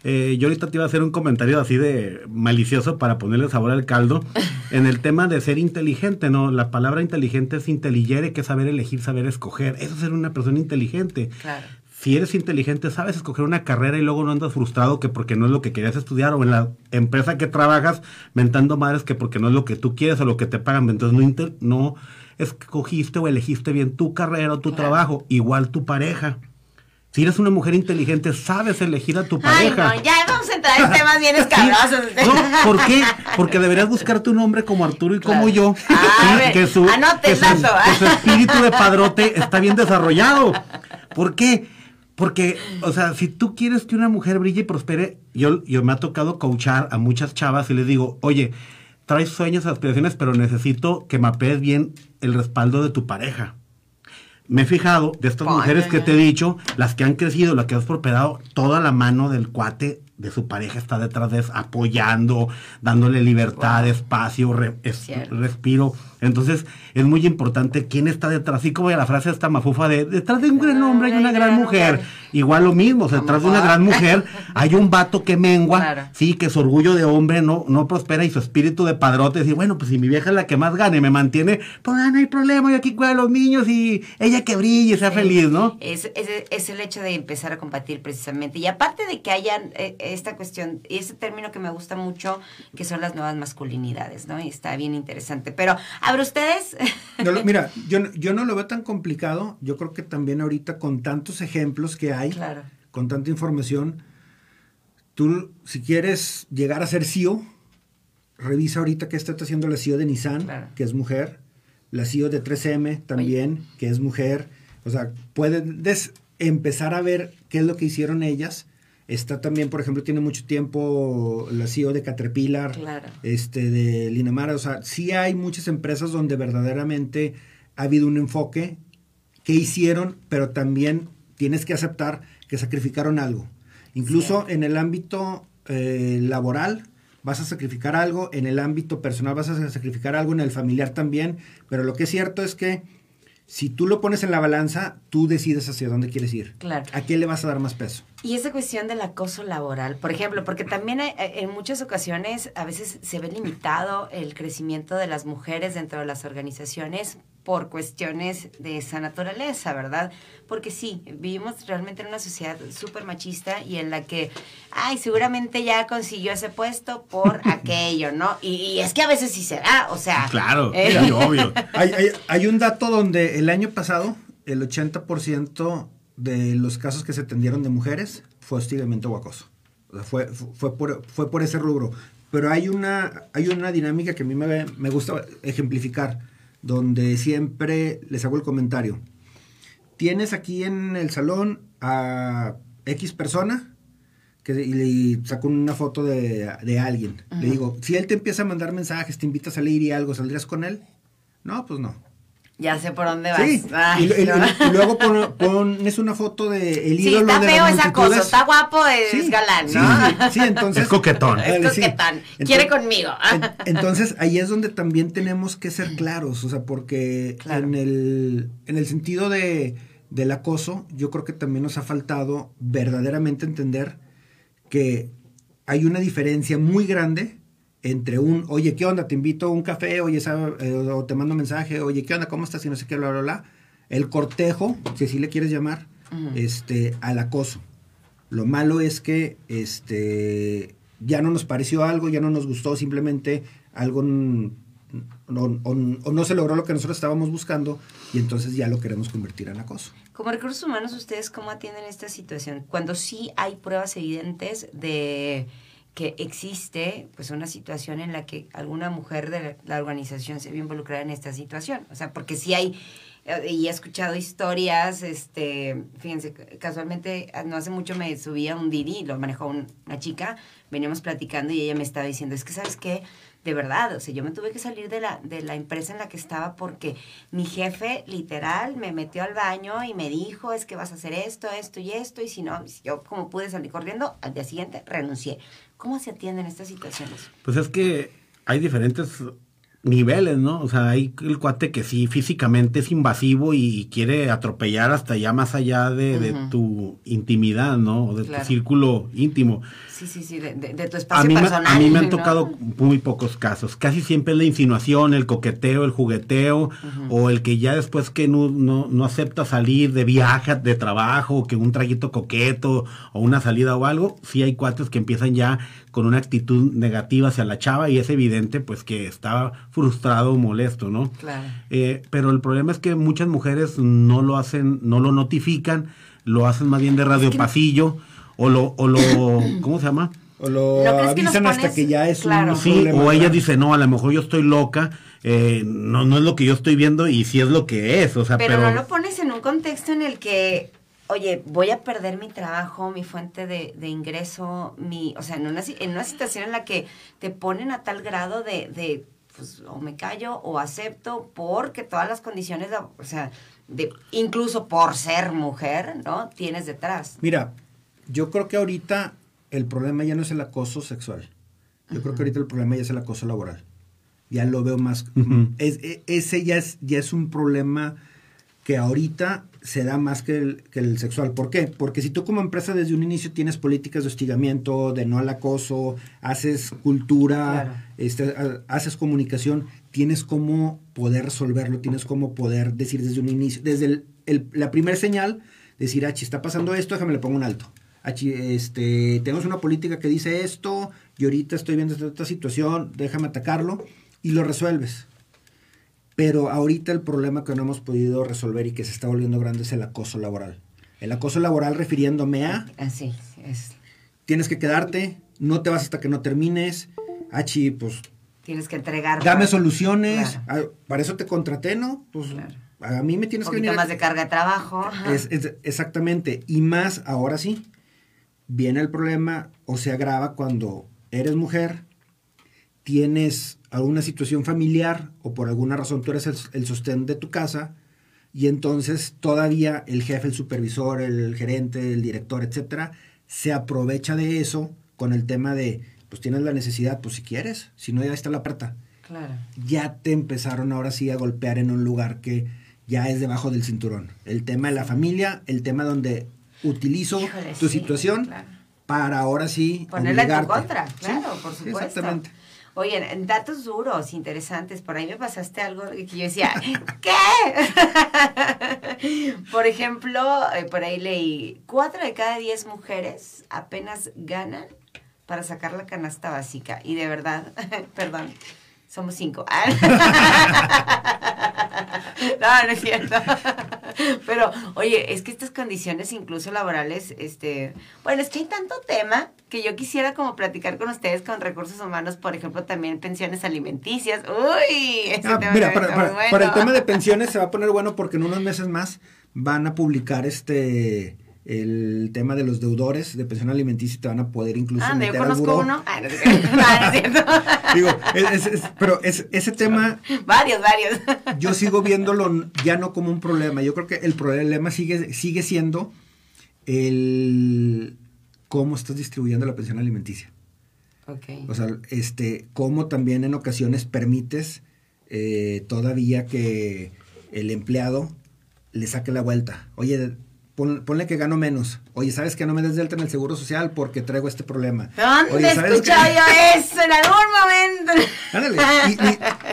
Eh, yo ahorita te iba a hacer un comentario así de malicioso para ponerle sabor al caldo en el tema de ser inteligente, ¿no? La palabra inteligente es intelligere, que es saber elegir, saber escoger. Eso es ser una persona inteligente. Claro si eres inteligente, sabes escoger una carrera y luego no andas frustrado que porque no es lo que querías estudiar o en la empresa que trabajas mentando madres que porque no es lo que tú quieres o lo que te pagan. Entonces no, inter, no escogiste o elegiste bien tu carrera o tu claro. trabajo, igual tu pareja. Si eres una mujer inteligente, sabes elegir a tu pareja. Ay, no, ya vamos a entrar en temas bien escabrosos. ¿Sí? No, ¿por qué? Porque deberías buscarte un hombre como Arturo y claro. como yo. Ah, ¿sí? que, su, que, su, que su espíritu de padrote está bien desarrollado. ¿Por qué? Porque, o sea, si tú quieres que una mujer brille y prospere, yo, yo me ha tocado coachar a muchas chavas y les digo, oye, traes sueños, aspiraciones, pero necesito que mapees bien el respaldo de tu pareja. Me he fijado de estas mujeres que te he dicho, las que han crecido, las que has prosperado, toda la mano del cuate de su pareja está detrás de eso, apoyando, dándole libertad, wow. espacio, re, es, respiro. Entonces, es muy importante quién está detrás. Así como la frase esta mafufa de detrás de un gran hombre hay una gran mujer. Igual lo mismo, o sea, detrás de una gran mujer hay un vato que mengua, claro. sí, que su orgullo de hombre no, no prospera y su espíritu de padrote decir, bueno, pues si mi vieja es la que más gane, me mantiene, pues ah, no hay problema, yo aquí cuido a los niños y ella que brille, sea sí. feliz, ¿no? Es, es, es, el hecho de empezar a compartir precisamente. Y aparte de que hayan eh, esta cuestión, y ese término que me gusta mucho, que son las nuevas masculinidades, ¿no? Y está bien interesante. Pero, a ustedes. No, mira, yo, yo no lo veo tan complicado. Yo creo que también ahorita con tantos ejemplos que hay, claro. con tanta información, tú, si quieres llegar a ser CEO, revisa ahorita qué está haciendo la CEO de Nissan, claro. que es mujer, la CEO de 3M también, Oye. que es mujer. O sea, puedes empezar a ver qué es lo que hicieron ellas. Está también, por ejemplo, tiene mucho tiempo la CEO de Caterpillar, claro. este, de Linamar. O sea, sí hay muchas empresas donde verdaderamente ha habido un enfoque que hicieron, pero también tienes que aceptar que sacrificaron algo. Incluso sí. en el ámbito eh, laboral vas a sacrificar algo, en el ámbito personal vas a sacrificar algo, en el familiar también, pero lo que es cierto es que si tú lo pones en la balanza, tú decides hacia dónde quieres ir. Claro. ¿A qué le vas a dar más peso? Y esa cuestión del acoso laboral, por ejemplo, porque también hay- eh, en muchas ocasiones a veces se ve limitado el crecimiento de las mujeres dentro de las organizaciones por cuestiones de esa naturaleza, ¿verdad? Porque sí, vivimos realmente en una sociedad súper machista y en la que, ay, seguramente ya consiguió ese puesto por aquello, ¿no? Y, y es que a veces sí se da, o sea... Claro, eh, sí, obvio. Hay, hay- hay un dato donde el año pasado el 80% de los casos que se atendieron de mujeres fue hostigamiento o acoso. O sea, fue, fue, por, fue por ese rubro. Pero hay una, hay una dinámica que a mí me, me gusta ejemplificar, donde siempre les hago el comentario. Tienes aquí en el salón a X persona que, y le saco una foto de, de alguien. Le digo, si él te empieza a mandar mensajes, te invita a salir y algo, ¿saldrías con él? No, pues no. Ya sé por dónde vas. Sí, Ay, y, luego pon- pones una foto de el Sí, ídolo está de feo esa cosa, está guapo, es Sí, galán, sí, ¿no? sí, sí, entonces... Es coquetón. Es sí. coquetón. Entonces- Quiere conmigo. en- entonces, ahí es donde también tenemos que ser claros, o sea, porque Claro. en, el, en el sentido de, del acoso, yo creo que también nos ha faltado verdaderamente entender que hay una diferencia muy grande entre un, oye, ¿qué onda? Te invito a un café, oye, eh, o te mando un mensaje, oye, ¿qué onda? ¿Cómo estás? Y no sé qué, bla, bla, bla. El cortejo, si así le quieres llamar, este, al acoso. Lo malo es que este, ya no nos pareció algo, ya no nos gustó, simplemente algo n- o, o- o no se logró lo que nosotros estábamos buscando y entonces ya lo queremos convertir en acoso. Como recursos humanos, ¿ustedes cómo atienden esta situación? Cuando sí hay pruebas evidentes de que existe pues una situación en la que alguna mujer de la organización se vio involucrada en esta situación. O sea, porque sí hay, eh, y he escuchado historias, este, fíjense, casualmente no hace mucho me subí a un Didi, lo manejó un- una chica, veníamos platicando y ella me estaba diciendo, es que sabes qué, de verdad, o sea, yo me tuve que salir de la, de la empresa en la que estaba porque mi jefe literal me metió al baño y me dijo, es que vas a hacer esto, esto y esto, y si no, yo como pude salir corriendo, al día siguiente renuncié. ¿Cómo se atienden estas situaciones? Pues es que hay diferentes niveles, ¿no? O sea, hay el cuate que sí físicamente es invasivo y quiere atropellar hasta ya más allá de, tu intimidad, ¿no? O de Claro. tu círculo íntimo. Sí, sí, sí, de, de- de tu A espacio mí, me, personal. a mí me han ¿no? tocado muy pocos casos. Casi siempre es la insinuación, el coqueteo, el jugueteo, o el que ya después que no, no, no acepta salir de viaje, de trabajo, que un traguito coqueto, o una salida o algo, sí hay cuates que empiezan ya con una actitud negativa hacia la chava y es evidente pues que está frustrado o molesto, ¿no? Claro. Eh, pero el problema es que muchas mujeres no lo hacen, no lo notifican, lo hacen más bien de radio pasillo, o lo, o lo, ¿cómo se llama? O lo ¿No crees que nos avisan hasta pones- que ya es Claro. un Sí, problema. o ella dice, no, a lo mejor yo estoy loca, eh, no, no es lo que yo estoy viendo y sí es lo que es, o sea, Pero, pero... no lo pones en un contexto en el que, oye, voy a perder mi trabajo, mi fuente de, de ingreso, mi, o sea, en una, en una situación en la que te ponen a tal grado de, de pues, o me callo o acepto porque todas las condiciones, o sea, de, incluso por ser mujer, ¿no? Tienes detrás. Mira, yo creo que ahorita el problema ya no es el acoso sexual. Yo creo que ahorita el problema ya es el acoso laboral. Ya lo veo más. Es- e- ese ya es, ya es un problema que ahorita se da más que el, que el sexual. ¿Por qué? Porque si tú como empresa desde un inicio tienes políticas de hostigamiento, de no al acoso, haces cultura, Claro. este, ha- haces comunicación, tienes cómo poder resolverlo, tienes cómo poder decir desde un inicio, desde el- el- la primera señal, decir, ah, chi, está pasando esto, déjame le pongo un alto. Ah, chi, este, tenemos una política que dice esto, y ahorita estoy viendo esta, esta situación, déjame atacarlo, y lo resuelves. Pero ahorita el problema que no hemos podido resolver y que se está volviendo grande es el acoso laboral. El acoso laboral refiriéndome a Así, es. tienes que quedarte, no te vas hasta que no termines. Achi, pues Tienes que entregar. dame soluciones. Claro. Ah, para eso te contraté, ¿no? Pues Claro. a mí me Un tienes que poquito venir. a- más de carga de trabajo. es- exactamente. Y más, ahora sí, viene el problema o se agrava cuando eres mujer, tienes alguna situación familiar o por alguna razón tú eres el, el sostén de tu casa y entonces todavía el jefe, el supervisor, el gerente, el director, etcétera, se aprovecha de eso con el tema de, pues tienes la necesidad, pues si quieres, si no ya está la puerta Claro. ya te empezaron ahora sí a golpear en un lugar que, ya es debajo del cinturón. El tema de la familia, el tema donde utilizo Híjole, tu sí, situación claro. para ahora sí Ponerla en tu contra, Sí, claro, por supuesto. exactamente. Oye, datos duros, interesantes. Por ahí me pasaste algo que yo decía, ¿qué? por ejemplo, eh, por ahí leí, cuatro de cada diez mujeres apenas ganan para sacar la canasta básica. Y de verdad, perdón, somos cinco. no, no es cierto. Pero, oye, es que estas condiciones incluso laborales, este, bueno, es que hay tanto tema que yo quisiera como platicar con ustedes con recursos humanos, por ejemplo, también pensiones alimenticias. Uy, ese Ah, tema mira, para, bueno. para el tema de pensiones se va a poner bueno porque en unos meses más van a publicar este el tema de los deudores de pensión alimenticia te van a poder incluso Ah, yo meter al conozco uno. Ah, no, es cierto. No, es cierto. Digo, es- es- es- pero es, ese tema varios, varios. yo sigo viéndolo ya no como un problema. Yo creo que el problema sigue, sigue siendo el cómo estás distribuyendo la pensión alimenticia. Ok. O sea, este, cómo también en ocasiones permites eh, todavía que el empleado le saque la vuelta. Oye, pon- ponle que gano menos. Oye, ¿sabes que no me des delta en el seguro social porque traigo este problema? ¿Dónde Oye, he ¿sabes escuchado yo eso en algún momento? Ándale.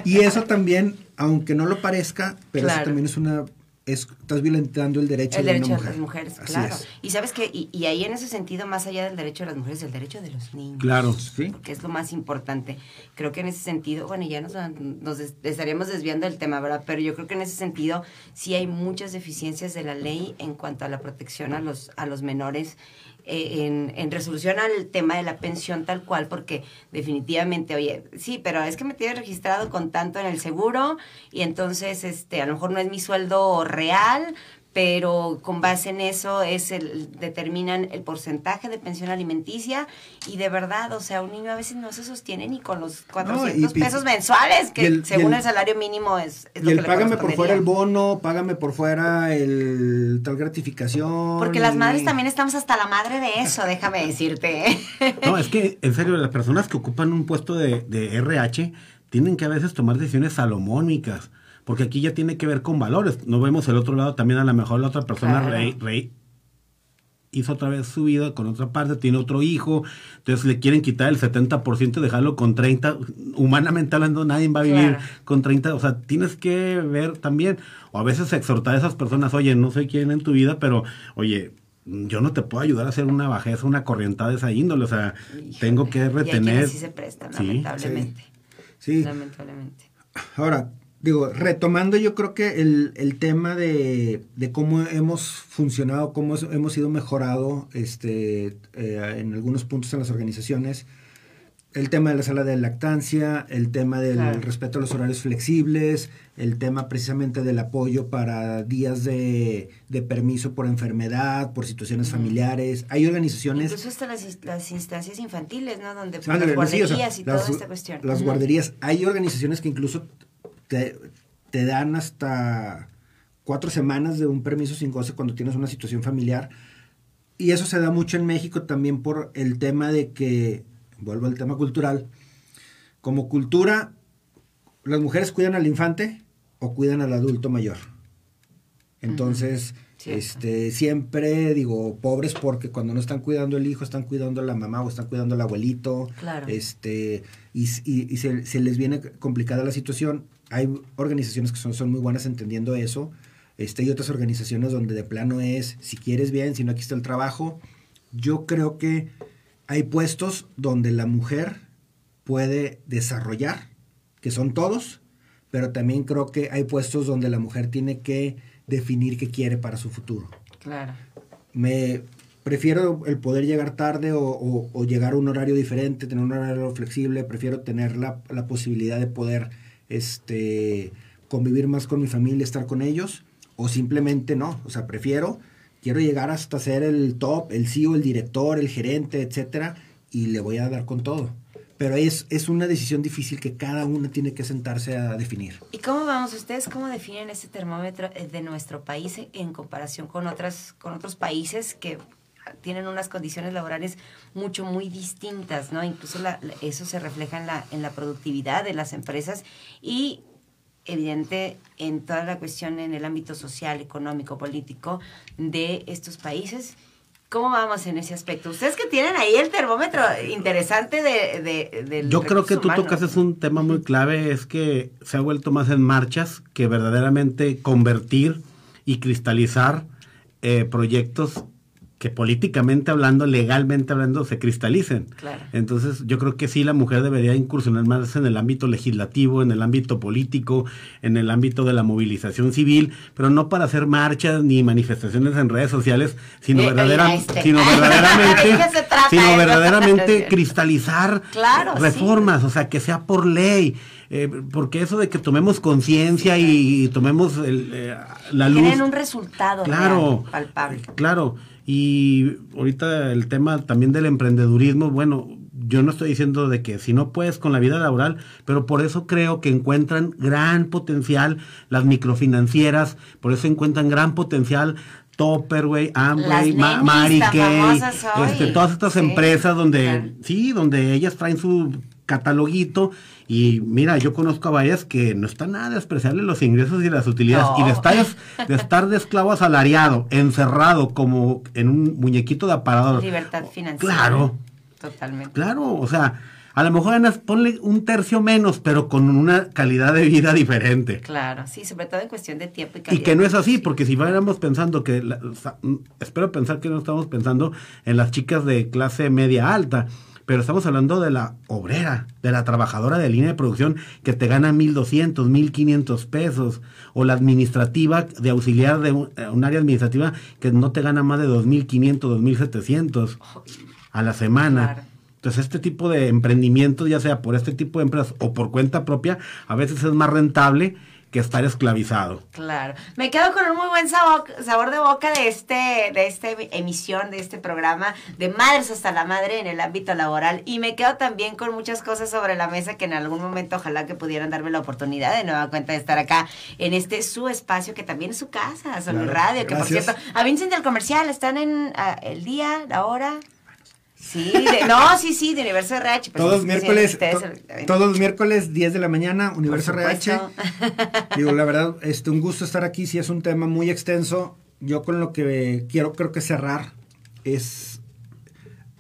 Y, y- y eso también, aunque no lo parezca, pero eso también es una... Es, estás violentando el derecho El de derecho una de mujer. las mujeres, Así claro. es. Y sabes que, y, y ahí en ese sentido, más allá del derecho de las mujeres, el derecho de los niños. Claro. Sí. Porque es lo más importante. Creo que en ese sentido, bueno, ya nos, nos des- estaríamos desviando del tema, ¿verdad? Pero yo creo que en ese sentido sí hay muchas deficiencias de la ley en cuanto a la protección a los, a los menores. Eh, en, en resolución al tema de la pensión tal cual, porque definitivamente, oye, sí, pero es que me tiene registrado con tanto en el seguro y entonces, este, a lo mejor no es mi sueldo real, pero con base en eso es el determinan el porcentaje de pensión alimenticia y de verdad, o sea, un niño a veces no se sostiene ni con los 400 y- y- pesos mensuales que el- según el- el, salario mínimo es, es Y lo el que le págame por fuera el bono, págame por fuera el tal gratificación. Porque las madres también estamos hasta la madre de eso, déjame decirte. No, es que, en serio, las personas que ocupan un puesto de, de RH tienen que a veces tomar decisiones salomónicas, porque aquí ya tiene que ver con valores. No vemos el otro lado, también a lo mejor la otra persona Claro. rey, rey hizo otra vez su vida con otra parte, tiene otro hijo, entonces le quieren quitar el 70% y dejarlo con 30. Humanamente hablando, nadie va a vivir Claro. con 30. O sea, tienes que ver también, o a veces exhortar a esas personas, oye, no sé quién en tu vida, pero, oye, yo no te puedo ayudar a hacer una bajeza, una corrientada de esa índole, o sea, Híjole. tengo que Y retener. quienes sí se prestan, Sí, lamentablemente. Sí. Lamentablemente. Ahora, digo, retomando yo creo que el, el tema de, de cómo hemos funcionado, cómo es- hemos sido mejorado este, eh, en algunos puntos en las organizaciones, el tema de la sala de lactancia, el tema del Claro. respeto a los horarios flexibles, el tema precisamente del apoyo para días de, de permiso por enfermedad, por situaciones familiares. Hay organizaciones... Incluso hasta las, las instancias infantiles, ¿no? Donde las sí, o sea, guarderías y las, toda esta cuestión. Las guarderías. Hay organizaciones que incluso te, dan hasta cuatro semanas de un permiso sin goce cuando tienes una situación familiar. Y eso se da mucho en México también por el tema de que, vuelvo al tema cultural, como cultura, las mujeres cuidan al infante o cuidan al adulto mayor. Entonces, Cierto. este, siempre digo, pobres porque cuando no están cuidando el hijo, están cuidando a la mamá o están cuidando al abuelito. Claro. Este, y, y- y se, se les viene complicada la situación. Hay organizaciones que son, son muy buenas entendiendo eso. Este, hay otras organizaciones donde de plano es, si quieres bien, si no, aquí está el trabajo. Yo creo que hay puestos donde la mujer puede desarrollar, que son todos, pero también creo que hay puestos donde la mujer tiene que definir qué quiere para su futuro. Claro. Me prefiero el poder llegar tarde o, o- o llegar a un horario diferente, tener un horario flexible, prefiero tener la, la posibilidad de poder este, convivir más con mi familia, estar con ellos, o simplemente no, o sea, prefiero, quiero llegar hasta ser el top, el CEO, el director, el gerente, etcétera, y le voy a dar con todo. Pero es, es una decisión difícil que cada uno tiene que sentarse a definir. ¿Y cómo vamos? ¿Ustedes cómo definen este termómetro eh, de nuestro país en comparación con, otras, con otros países que tienen unas condiciones laborales mucho, muy distintas, ¿no? Incluso la- eso se refleja en la, en la productividad de las empresas y evidente en toda la cuestión en el ámbito social, económico, político de estos países. ¿Cómo vamos en ese aspecto? Ustedes que tienen ahí el termómetro interesante de, de, del Yo creo que tú humano. tocas es un tema muy clave, es que se ha vuelto más en marchas que verdaderamente convertir y cristalizar eh, proyectos que políticamente hablando, legalmente hablando, se cristalicen. Claro. Entonces, yo creo que sí, la mujer debería incursionar más en el ámbito legislativo, en el ámbito político, en el ámbito de la movilización civil, pero no para hacer marchas ni manifestaciones en redes sociales, sino, Eh, verdadera- este. sino ¿De verdaderamente, sino verdaderamente cristalizar Claro, sí. reformas, o sea, que sea por ley. eh, porque eso de que tomemos conciencia y, tomemos el, eh, la luz. Tienen un resultado Claro, real, palpable. Claro, y ahorita el tema también del emprendedurismo, bueno, yo no estoy diciendo de que si no puedes con la vida laboral, pero por eso creo que encuentran gran potencial las microfinancieras, por eso encuentran gran potencial Topperway, Amway, Ma- Mary Kay, este, todas estas Sí, empresas donde, claro. sí, donde ellas traen su cataloguito y mira, yo conozco a varias que no está nada despreciable los ingresos y las utilidades No. y de estar, de estar de esclavo asalariado, encerrado como en un muñequito de aparador. Libertad financiera. Claro, Totalmente. claro, o sea, a lo mejor ganas, ponle un tercio menos, pero con una calidad de vida diferente. Claro, sí, sobre todo en cuestión de tiempo y calidad. Y que no es así, porque si fuéramos pensando que, la- o sea, mm, espero pensar que no estamos pensando en las chicas de clase media alta, pero estamos hablando de la obrera, de la trabajadora de línea de producción que te gana 1.200, 1.500 pesos, o la administrativa de auxiliar de un, eh, un área administrativa que no te gana más de 2.500, 2.700 a la semana. Claro. Entonces, este tipo de emprendimientos, ya sea por este tipo de empresas o por cuenta propia, a veces es más rentable que estar esclavizado. Claro. Me quedo con un muy buen sabor, sabor de boca de este de esta emisión, de este programa de Madres hasta la Madre en el ámbito laboral. Y me quedo también con muchas cosas sobre la mesa que en algún momento ojalá que pudieran darme la oportunidad de nueva cuenta de estar acá en este su espacio que también es su casa, Solo Claro, Radio. Que por cierto, a Vincent del Comercial, ¿están en ah, el día, la hora? Sí, de- no, sí, sí, de Universo RH. pues, Todos sí, miércoles, ustedes, to- el- todos los miércoles 10 de la mañana, Universo RH. Digo, la verdad, este, un gusto estar aquí. Si es un tema muy extenso, yo con lo que quiero, creo que cerrar es.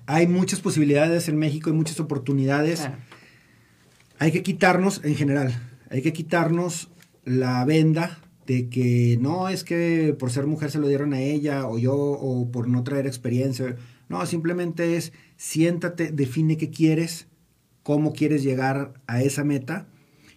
Hay muchas posibilidades en México, hay muchas oportunidades. Claro. Hay que quitarnos, en general, hay que quitarnos la venda de que no es que por ser mujer se lo dieron a ella o yo o por no traer experiencia. No, simplemente es siéntate, define qué quieres, cómo quieres llegar a esa meta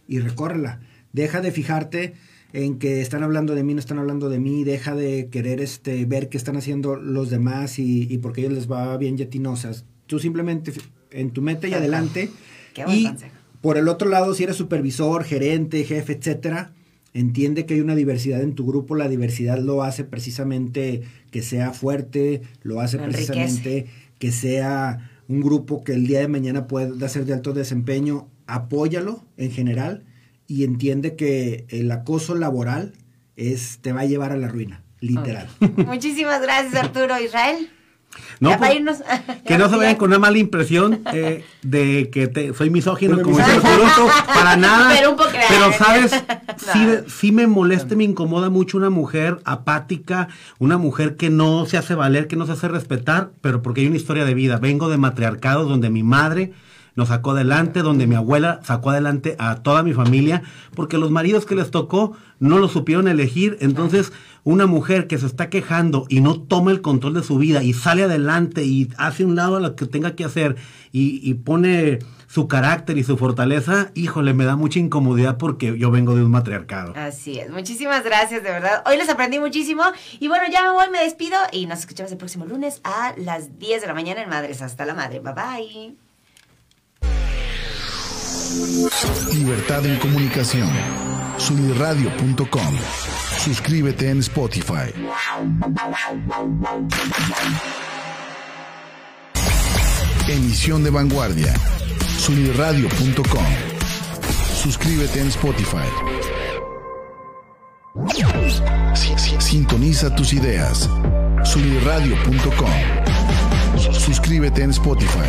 y recórrela. Deja de fijarte en que están hablando de mí, no están hablando de mí, deja de querer este, ver qué están haciendo los demás y, y porque a ellos les va bien y a ti no. O sea, tú simplemente en tu meta y Ajá. adelante. Qué buen y consejo. por el otro lado, si eres supervisor, gerente, jefe, etcétera, entiende que hay una diversidad en tu grupo. La diversidad lo hace precisamente que sea fuerte, lo hace precisamente que sea un grupo que el día de mañana pueda ser de alto desempeño. Apóyalo en general y entiende que el acoso laboral es te va a llevar a la ruina, literal. Muchísimas gracias, Arturo Israel. No, Ya pues, para irnos. que no se vayan con una mala impresión eh, de que te- soy misógino, como dice Arturo, para nada. Pero un poco- Pero, ¿sabes? Sí, No. sí me molesta, me incomoda mucho una mujer apática, una mujer que no se hace valer, que no se hace respetar, pero porque hay una historia de vida. Vengo de matriarcado donde mi madre nos sacó adelante, donde mi abuela sacó adelante a toda mi familia, porque los maridos que les tocó no lo supieron elegir. Entonces, una mujer que se está quejando y no toma el control de su vida y sale adelante y hace un lado a lo que tenga que hacer y, y pone su carácter y su fortaleza, híjole, me da mucha incomodidad porque yo vengo de un matriarcado. Así es. Muchísimas gracias, de verdad. Hoy les aprendí muchísimo. Y bueno, ya me voy, me despido. Y nos escuchamos el próximo lunes a las 10 de la mañana en Madres hasta la Madre. Bye bye. Libertad en comunicación. Sunirradio.com. Suscríbete en Spotify. Emisión de vanguardia. Sunirradio.com. Suscríbete en Spotify. Si- si- Sintoniza tus ideas. Sunirradio.com. Suscríbete en Spotify.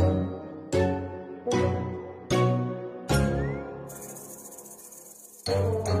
thank you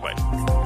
Bye.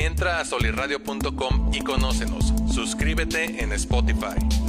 Entra a solirradio.com y conócenos. Suscríbete en Spotify.